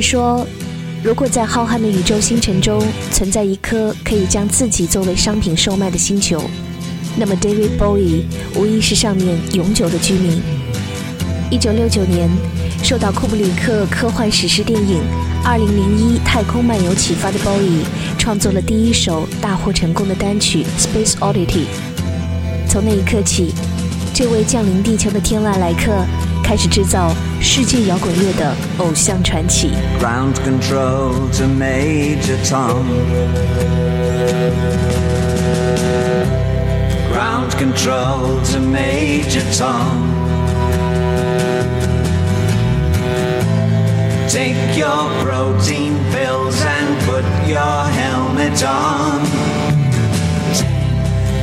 说，如果在浩瀚的宇宙星辰中存在一颗可以将自己作为商品售卖的星球，那么 David Bowie 无疑是上面永久的居民。一九六九年，受到库布里克科幻史诗电影《二零零一太空漫游》启发的 Bowie 创作了第一首大获成功的单曲《Space Oddity》。从那一刻起，这位降临地球的天外来客开始制造世界摇滚乐的偶像传奇。Ground control to Major Tom. Ground control to Major Tom. Take your protein pills and put your helmet on.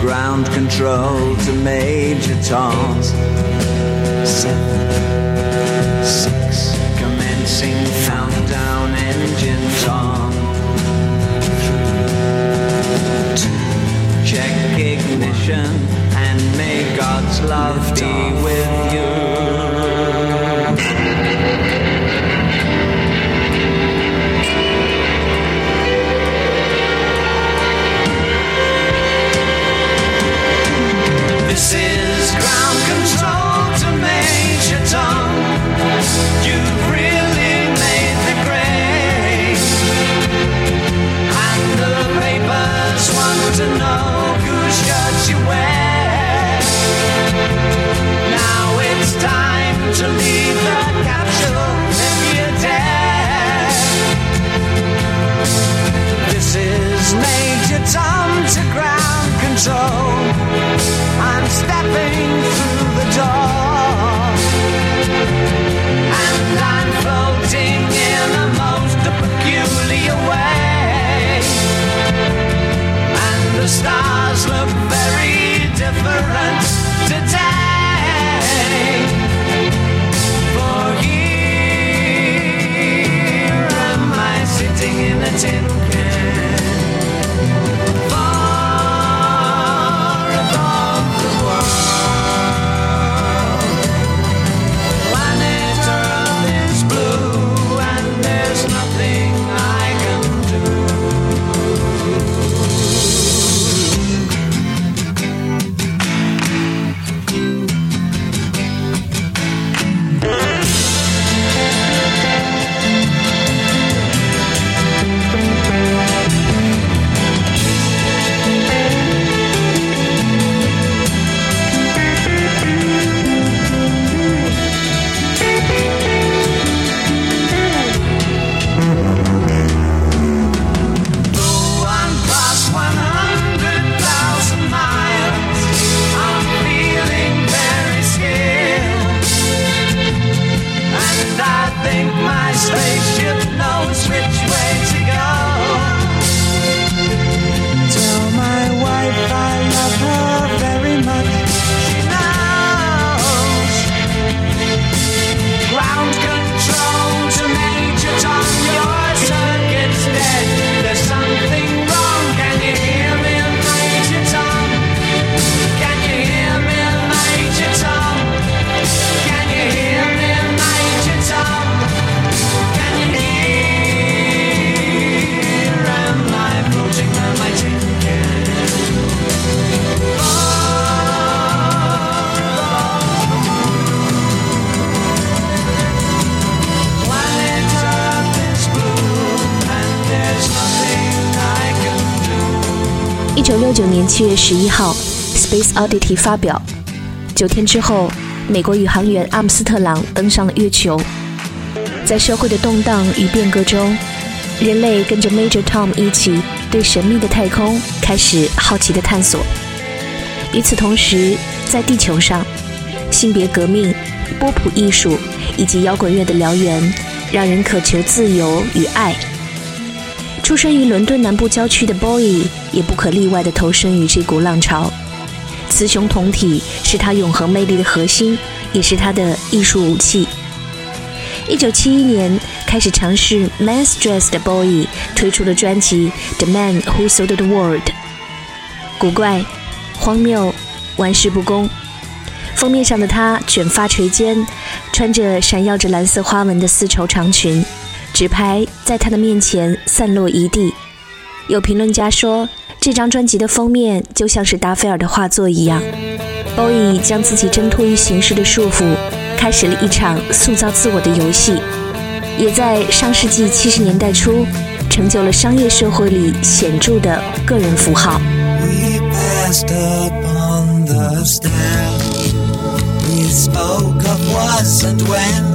Ground control to Major Tom. 年七月十一号，《Space Oddity》发表。九天之后，美国宇航员阿姆斯特朗登上了月球。在社会的动荡与变革中，人类跟着 Major Tom 一起对神秘的太空开始好奇的探索。与此同时，在地球上，性别革命、波普艺术以及摇滚乐的燎原，让人渴求自由与爱。出生于伦敦南部郊区的 Boy 也不可例外地投身于这股浪潮。雌雄同体是他永恒魅力的核心，也是他的艺术武器。一九七一年开始尝试 Men's Dress 的 Boy 推出了专辑《The Man Who Sold the World》。古怪、荒谬、玩世不恭。封面上的她卷发垂肩，穿着闪耀着蓝色花纹的丝绸长裙，纸牌在他的面前散落一地。有评论家说，这张专辑的封面就像是达菲尔的画作一样。Bowie 将自己挣脱于形式的束缚，开始了一场塑造自我的游戏，也在上世纪七十年代初成就了商业社会里显著的个人符号。We passed upon the stair. We spoke of was and when.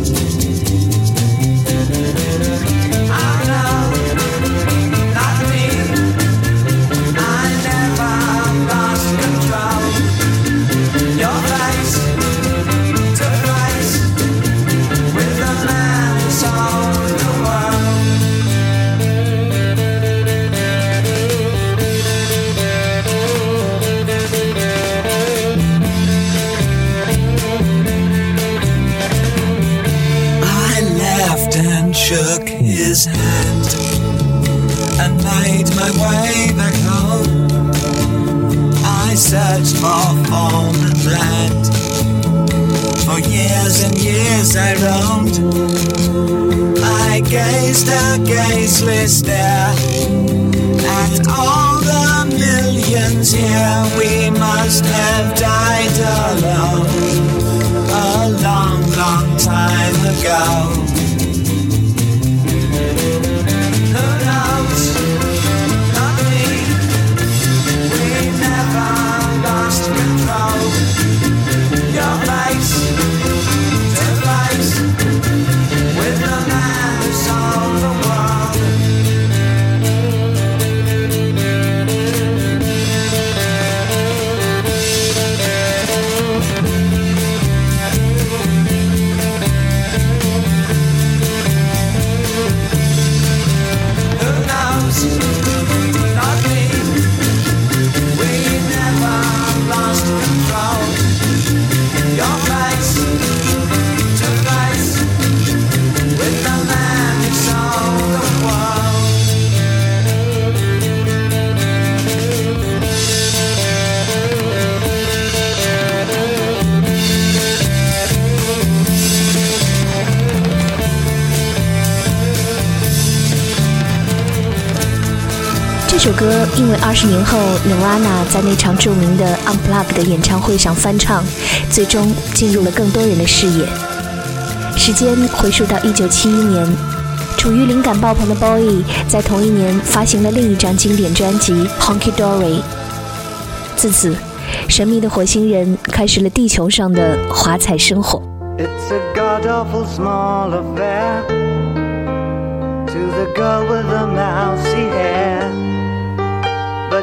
十年后，Nirvana 在那场著名的 Unplugged 演唱会上翻唱，最终进入了更多人的视野。时间回溯到一九七一年，处于灵感爆棚的 Boy 在同一年发行了另一张经典专辑《Honky Dory》。自此，神秘的火星人开始了地球上的华彩生活。It's a god awful small affair to the girl with the mousy hair.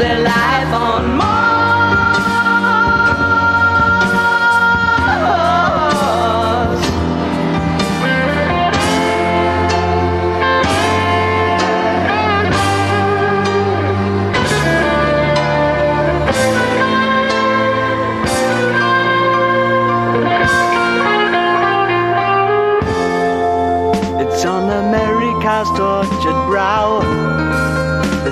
their life on Mars. tortured brow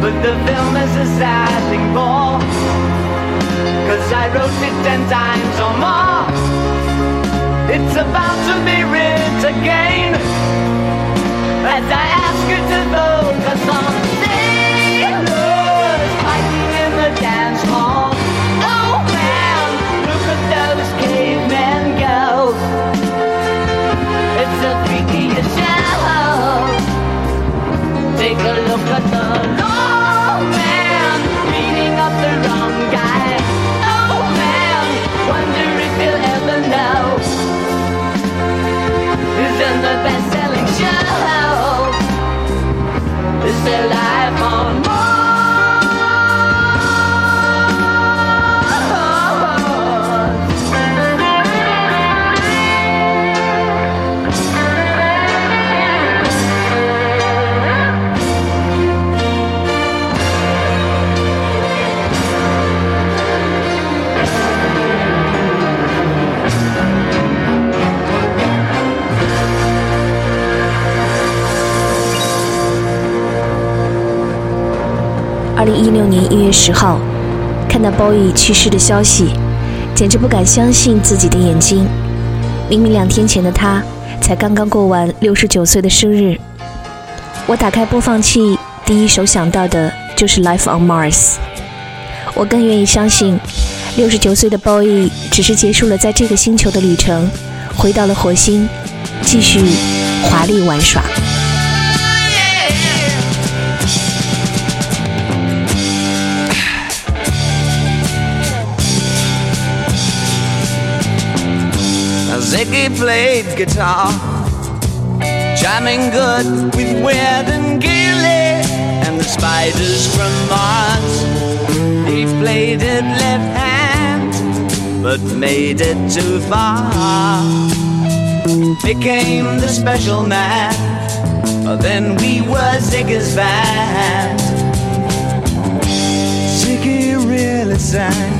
But the film is a sad thing for. Cause I wrote it ten times or more. It's about to be writ again. As I ask you to for some sailors fighting in the dance hall. Oh man, look at those. It's the freakiest show. Take a look at the Oh man, wonder if you'll ever know. The best-selling 零一六年一月十号，看到 boy 去世的消息，简直不敢相信自己的眼睛。明明两天前的他，才刚刚过完六十九岁的生日。我打开播放器，第一首想到的就是《Life on Mars》。我更愿意相信，六十九岁的 boy 只是结束了在这个星球的旅程，回到了火星，继续华丽玩耍。Ziggy played guitar, jamming good with Weird and Gilly and the spiders from Mars. He played it left hand, but made it too far. Became the special man, then we were Ziggy's band. Ziggy really sang.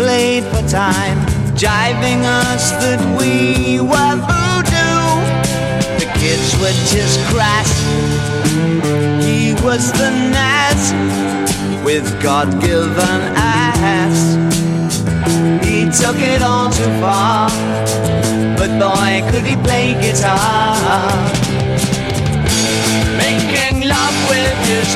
played for time, jiving us that we were voodoo. The kids were just crass. He was the Nas with God given ass. He took it all too far, but boy, could he play guitar. Making love with his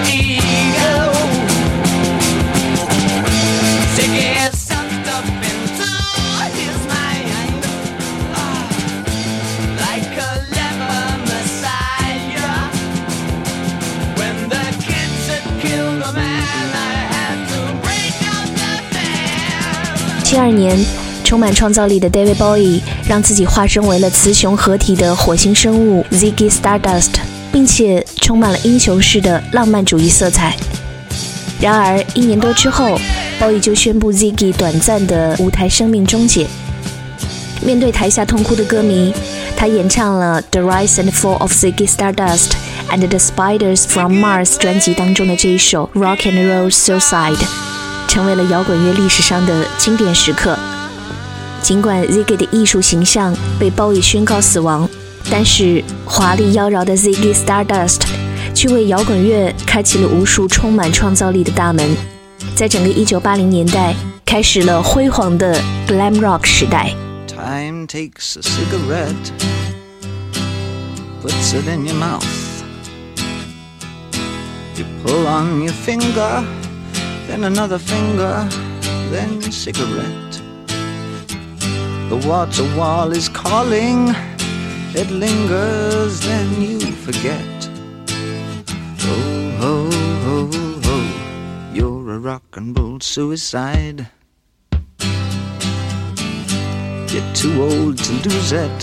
七二年，充满创造力的 David Bowie 让自己化身为了雌雄合体的火星生物 Ziggy Stardust，并且充满了英雄式的浪漫主义色彩。然而，一年多之后，Bowie 就宣布 Ziggy 短暂的舞台生命终结。面对台下痛哭的歌迷，他演唱了《The Rise and Fall of Ziggy Stardust》and the Spiders from Mars 专辑当中的这一首《Rock and Roll Suicide》，成为了摇滚乐历史上的经典时刻。尽管 Ziggy 的艺术形象被鲍伊宣告死亡，但是华丽妖娆的 Ziggy Stardust 却为摇滚乐开启了无数充满创造力的大门，在整个1980年代开始了辉煌的 Glam Rock 时代。Time takes a cigarette, puts it in your mouth. You pull on your finger, then another finger, then cigarette. The water wall is calling, it lingers, then you forget. Oh, ho, ho, ho, you're a rock and roll suicide. You're too old to lose it,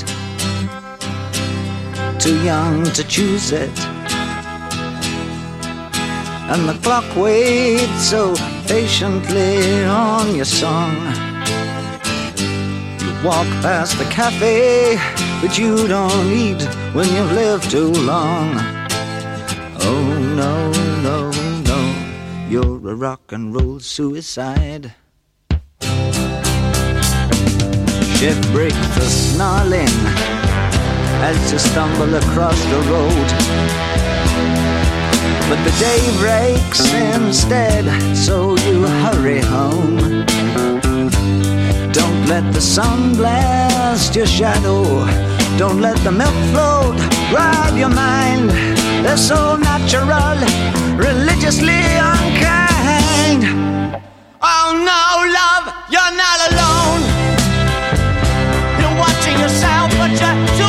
too young to choose it. And the clock waits so patiently on your song. You walk past the cafe, but you don't eat when you've lived too long. Oh no, no, no, you're a rock and roll suicide. Shift break the snarling as you stumble across the road. But the day breaks instead, so you hurry home. Don't let the sun blast your shadow. Don't let the milk float rob your mind. They're so natural, religiously unkind. Oh no, love, you're not alone. You're watching yourself, but you're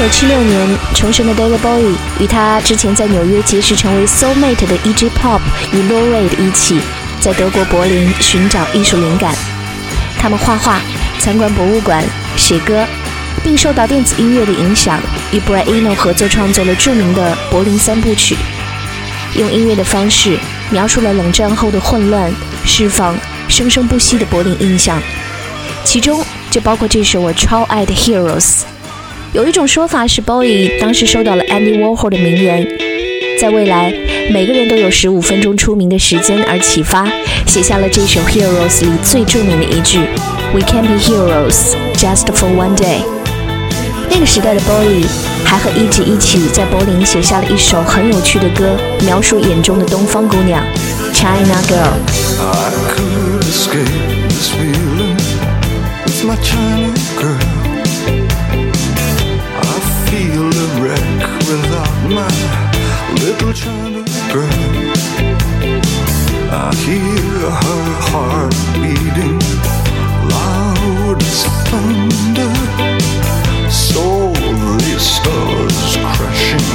1976年重生的 David Bowie 与他之前在纽约结识成为 soulmate 的 E.G. Pop 与 Lou Reed 一起，在德国柏林寻找艺术灵感。他们画画、参观博物馆、写歌，并受到电子音乐的影响，与 Brian Eno 合作创作了著名的柏林三部曲，用音乐的方式描述了冷战后的混乱，释放生生不息的柏林印象。其中就包括这首我超爱的《Heroes》。有一种说法是，Bowie 当时收到了 Andy Warhol 的名言，在未来每个人都有十五分钟出名的时间，而启发写下了这首《Heroes》里最著名的一句：“We can be heroes just for one day。”那个时代的 Bowie 还和 E.G. 一起在柏林写下了一首很有趣的歌，描述眼中的东方姑娘 China Girl。I could escape this feeling with my China little China girl. I hear her heart beating loud as thunder. So the stars crashing.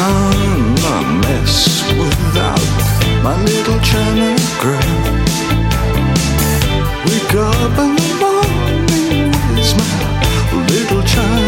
I'm a mess without my little China girl. Wake up in the morning, where's my little China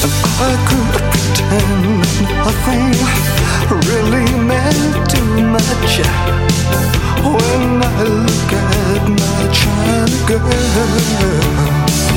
I could pretend nothing really meant too much When I look at my China girl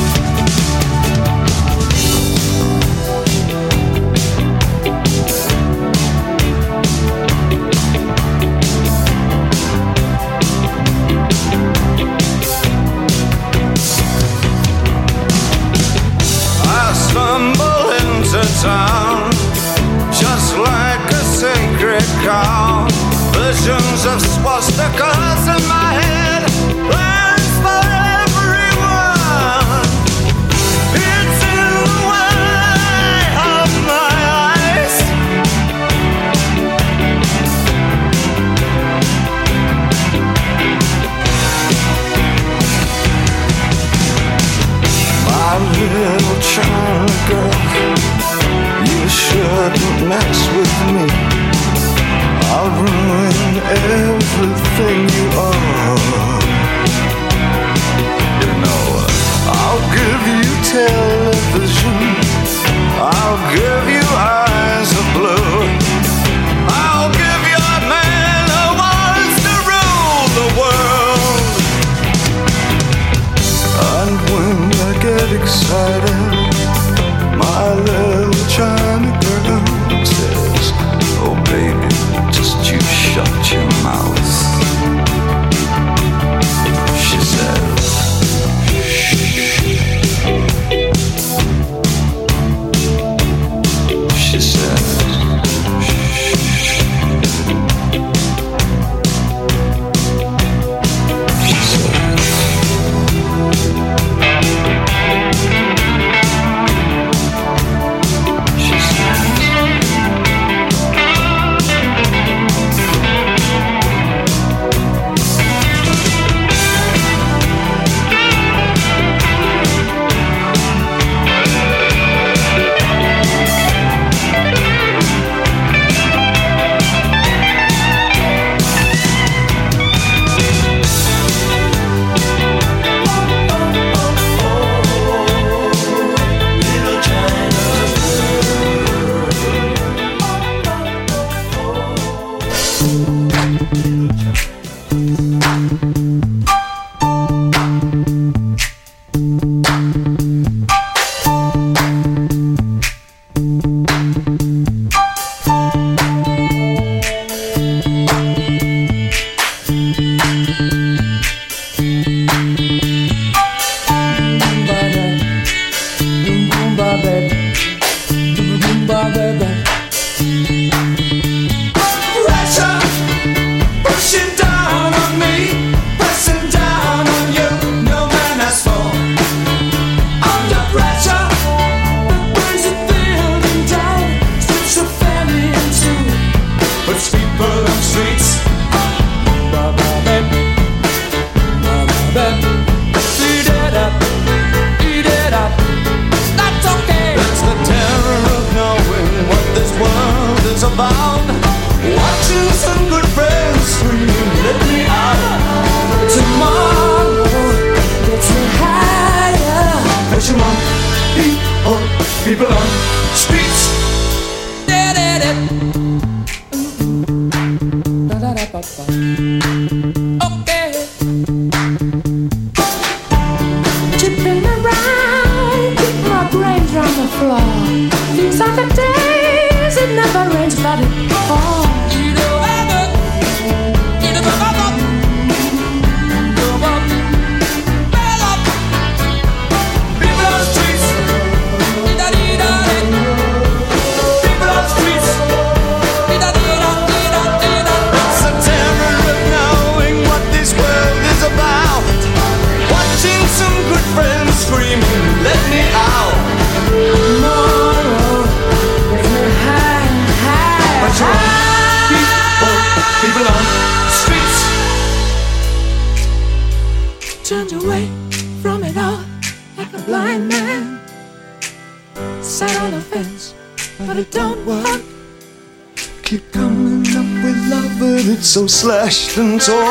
分。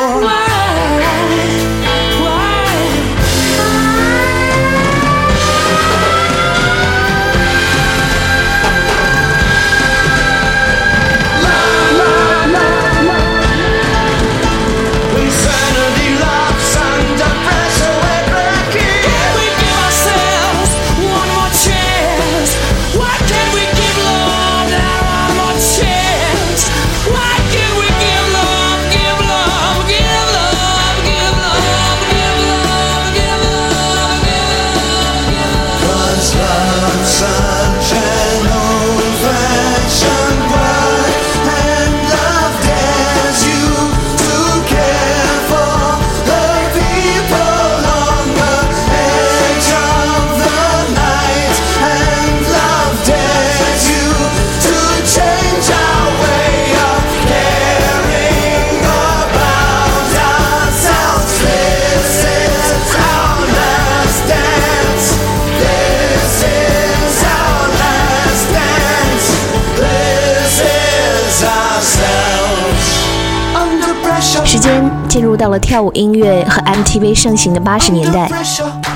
TV 盛行的八十年代，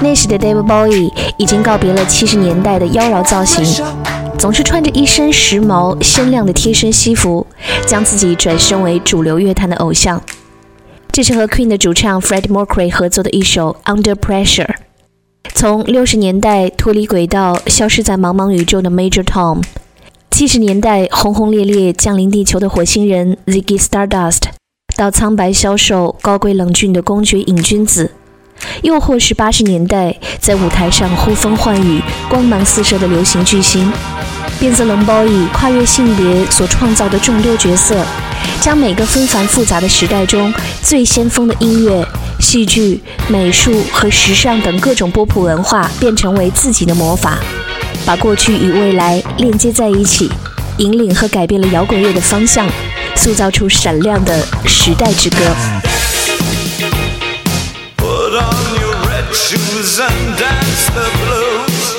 那时的 David Bowie 已经告别了七十年代的妖娆造型，总是穿着一身时髦鲜亮的贴身西服，将自己转身为主流乐坛的偶像。这是和 Queen 的主唱 Freddie Mercury 合作的一首《Under Pressure》。从六十年代脱离轨道、消失在茫茫宇宙的 Major Tom，七十年代轰轰烈烈降临地球的火星人 Ziggy Stardust，到苍白消瘦、高贵冷峻的公爵瘾君子，又或是八十年代在舞台上呼风唤雨、光芒四射的流行巨星。变色龙 Boy 跨越性别所创造的众多角色，将每个纷繁复杂的时代中最先锋的音乐、戏剧、美术和时尚等各种波普文化变成为自己的魔法，把过去与未来链接在一起，引领和改变了摇滚乐的方向，塑造出闪亮的时代之歌。Put on your red shoes and dance the blues.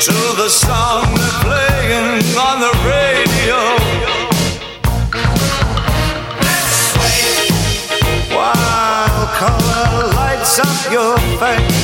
To the song they're playing on the radio. While color lights up your face.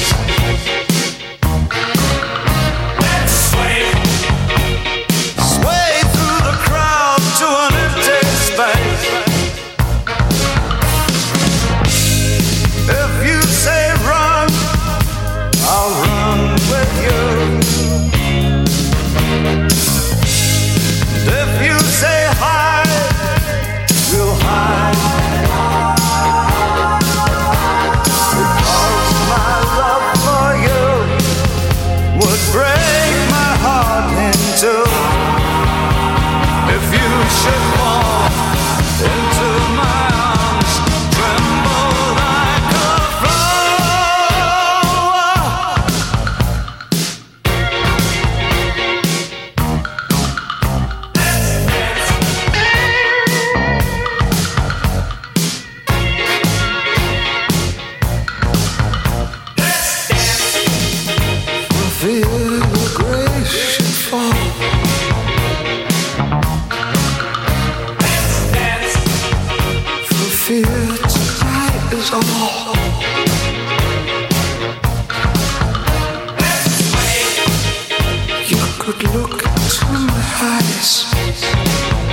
Could look into my eyes.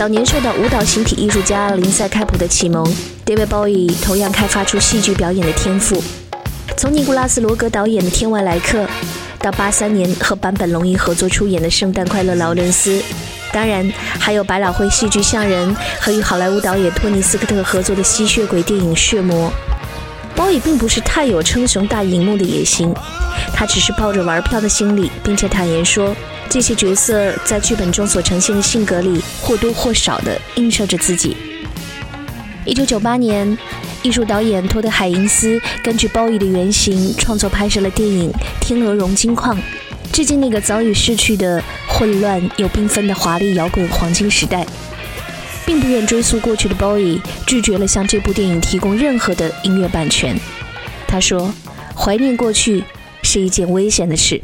早年受到舞蹈形体艺术家林赛开普的启蒙，David Bowie 同样开发出戏剧表演的天赋。从尼古拉斯·罗格导演的《天外来客》，到八三年和坂本龙一合作出演的《圣诞快乐，劳伦斯》，当然还有百老汇戏剧像人和与好莱坞导演托尼·斯科特合作的吸血鬼电影《血魔》。也并不是太有称雄大荧幕的野心，他只是抱着玩票的心理，并且坦言说，这些角色在剧本中所呈现的性格里或多或少地映射着自己。一九九八年，艺术导演托德·海因斯根据包伊的原型创作拍摄了电影《天鹅绒金矿》，致敬那个早已逝去的混乱又缤纷的华丽摇滚黄金时代。并不愿追溯过去的 Bowie 拒绝了向这部电影提供任何的音乐版权。他说：“怀念过去是一件危险的事。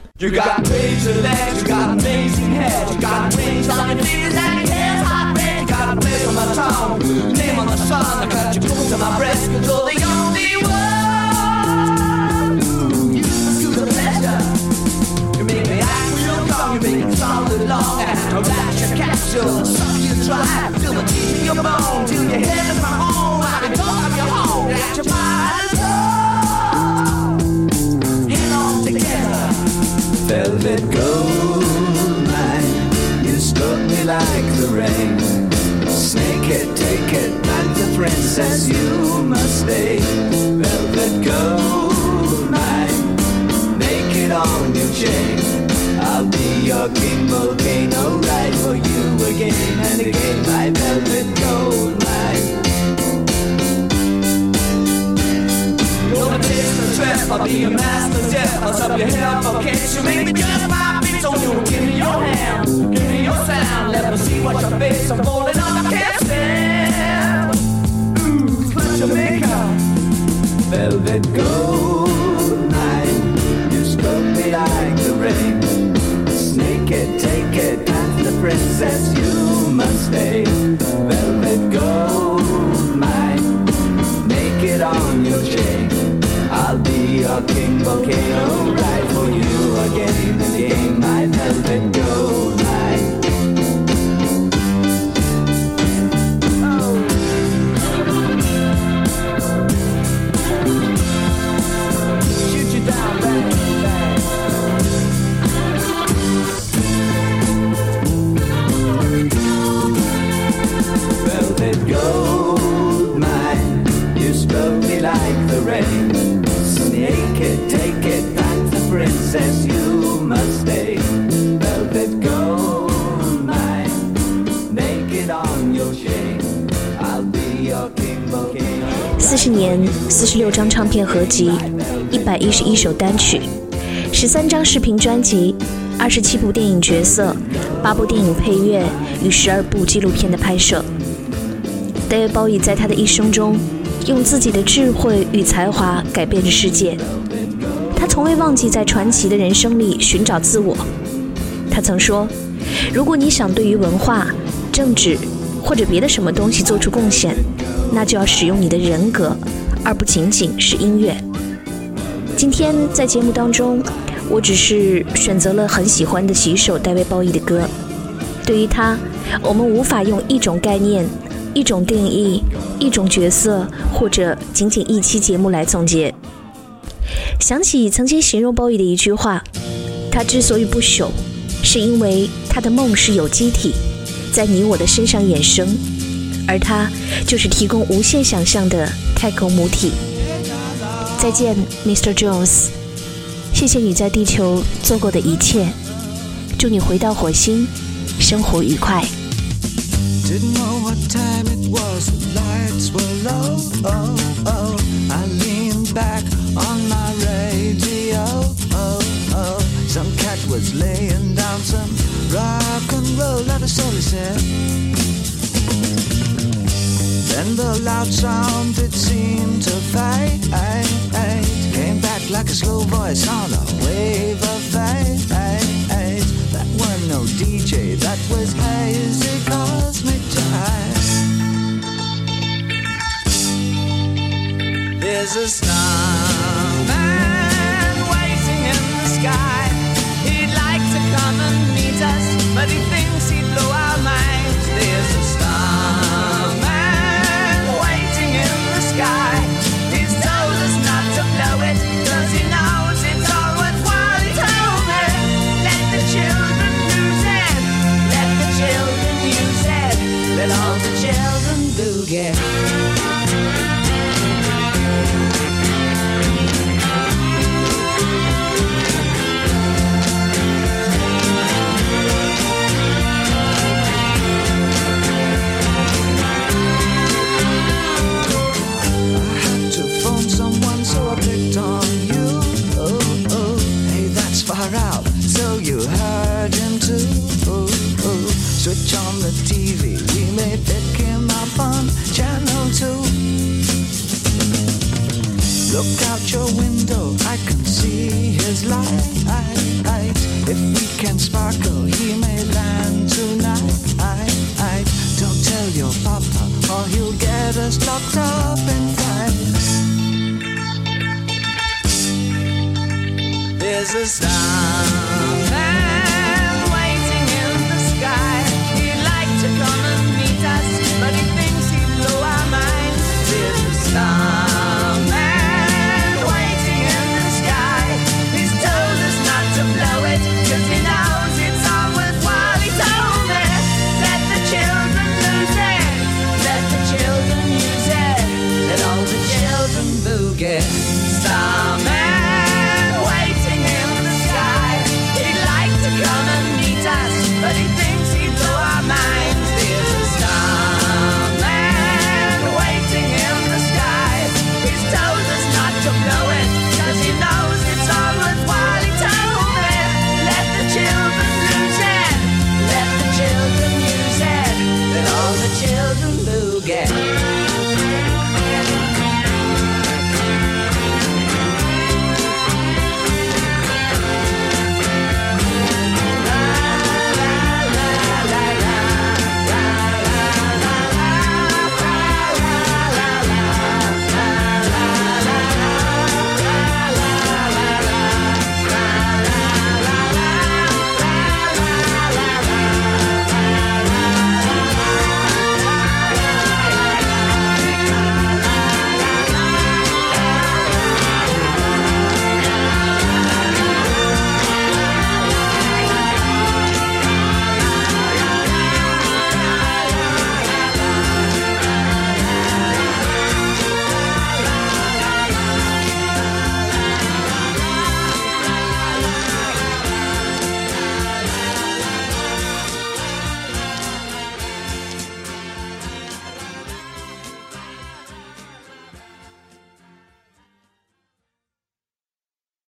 Joe. Suck you dry, feel the teeth in your bone. Till your head is my home, I can talk of your home. At your mind is Get on together. Velvet gold line, you struck me like the rain. Snake it, take it, not the princess, you must stay. Velvet gold mine, make it on your chain. I'll be your king volcano. I'll be your master death. I'll stop your hair for can't you make me just my beat on you? Give me your hand, give me your sound. Let me see what your face. I'm falling up, I can't stand. Ooh, put your makeup. velvet gold Fucking volcano, right for you again. The game I felt it. 四十年，四十六张唱片合集，一百一十一首单曲，十三张视频专辑，二十七部电影角色，八部电影配乐与十二部纪录片的拍摄。David Bowie 在他的一生中，用自己的智慧与才华改变着世界。从未忘记在传奇的人生里寻找自我。他曾说：“如果你想对于文化、政治或者别的什么东西做出贡献，那就要使用你的人格，而不仅仅是音乐。”今天在节目当中，我只是选择了很喜欢的几首戴维鲍伊的歌。对于他，我们无法用一种概念、一种定义、一种角色，或者仅仅一期节目来总结。想起曾经形容鲍伊的一句话：“他之所以不朽，是因为他的梦是有机体，在你我的身上衍生，而他就是提供无限想象的太空母体。”再见，Mr. Jones。谢谢你在地球做过的一切，祝你回到火星，生活愉快。Didn't know what time it was, the lights were low. Roll, that is all he said. Then the loud sound it seemed to fade. Came back like a slow voice on a wave of fate. That weren't no DJ, that was hazy cosmic jive. There's a starman waiting in the sky. He'd like to come and meet us, but he thinks yeah. There's a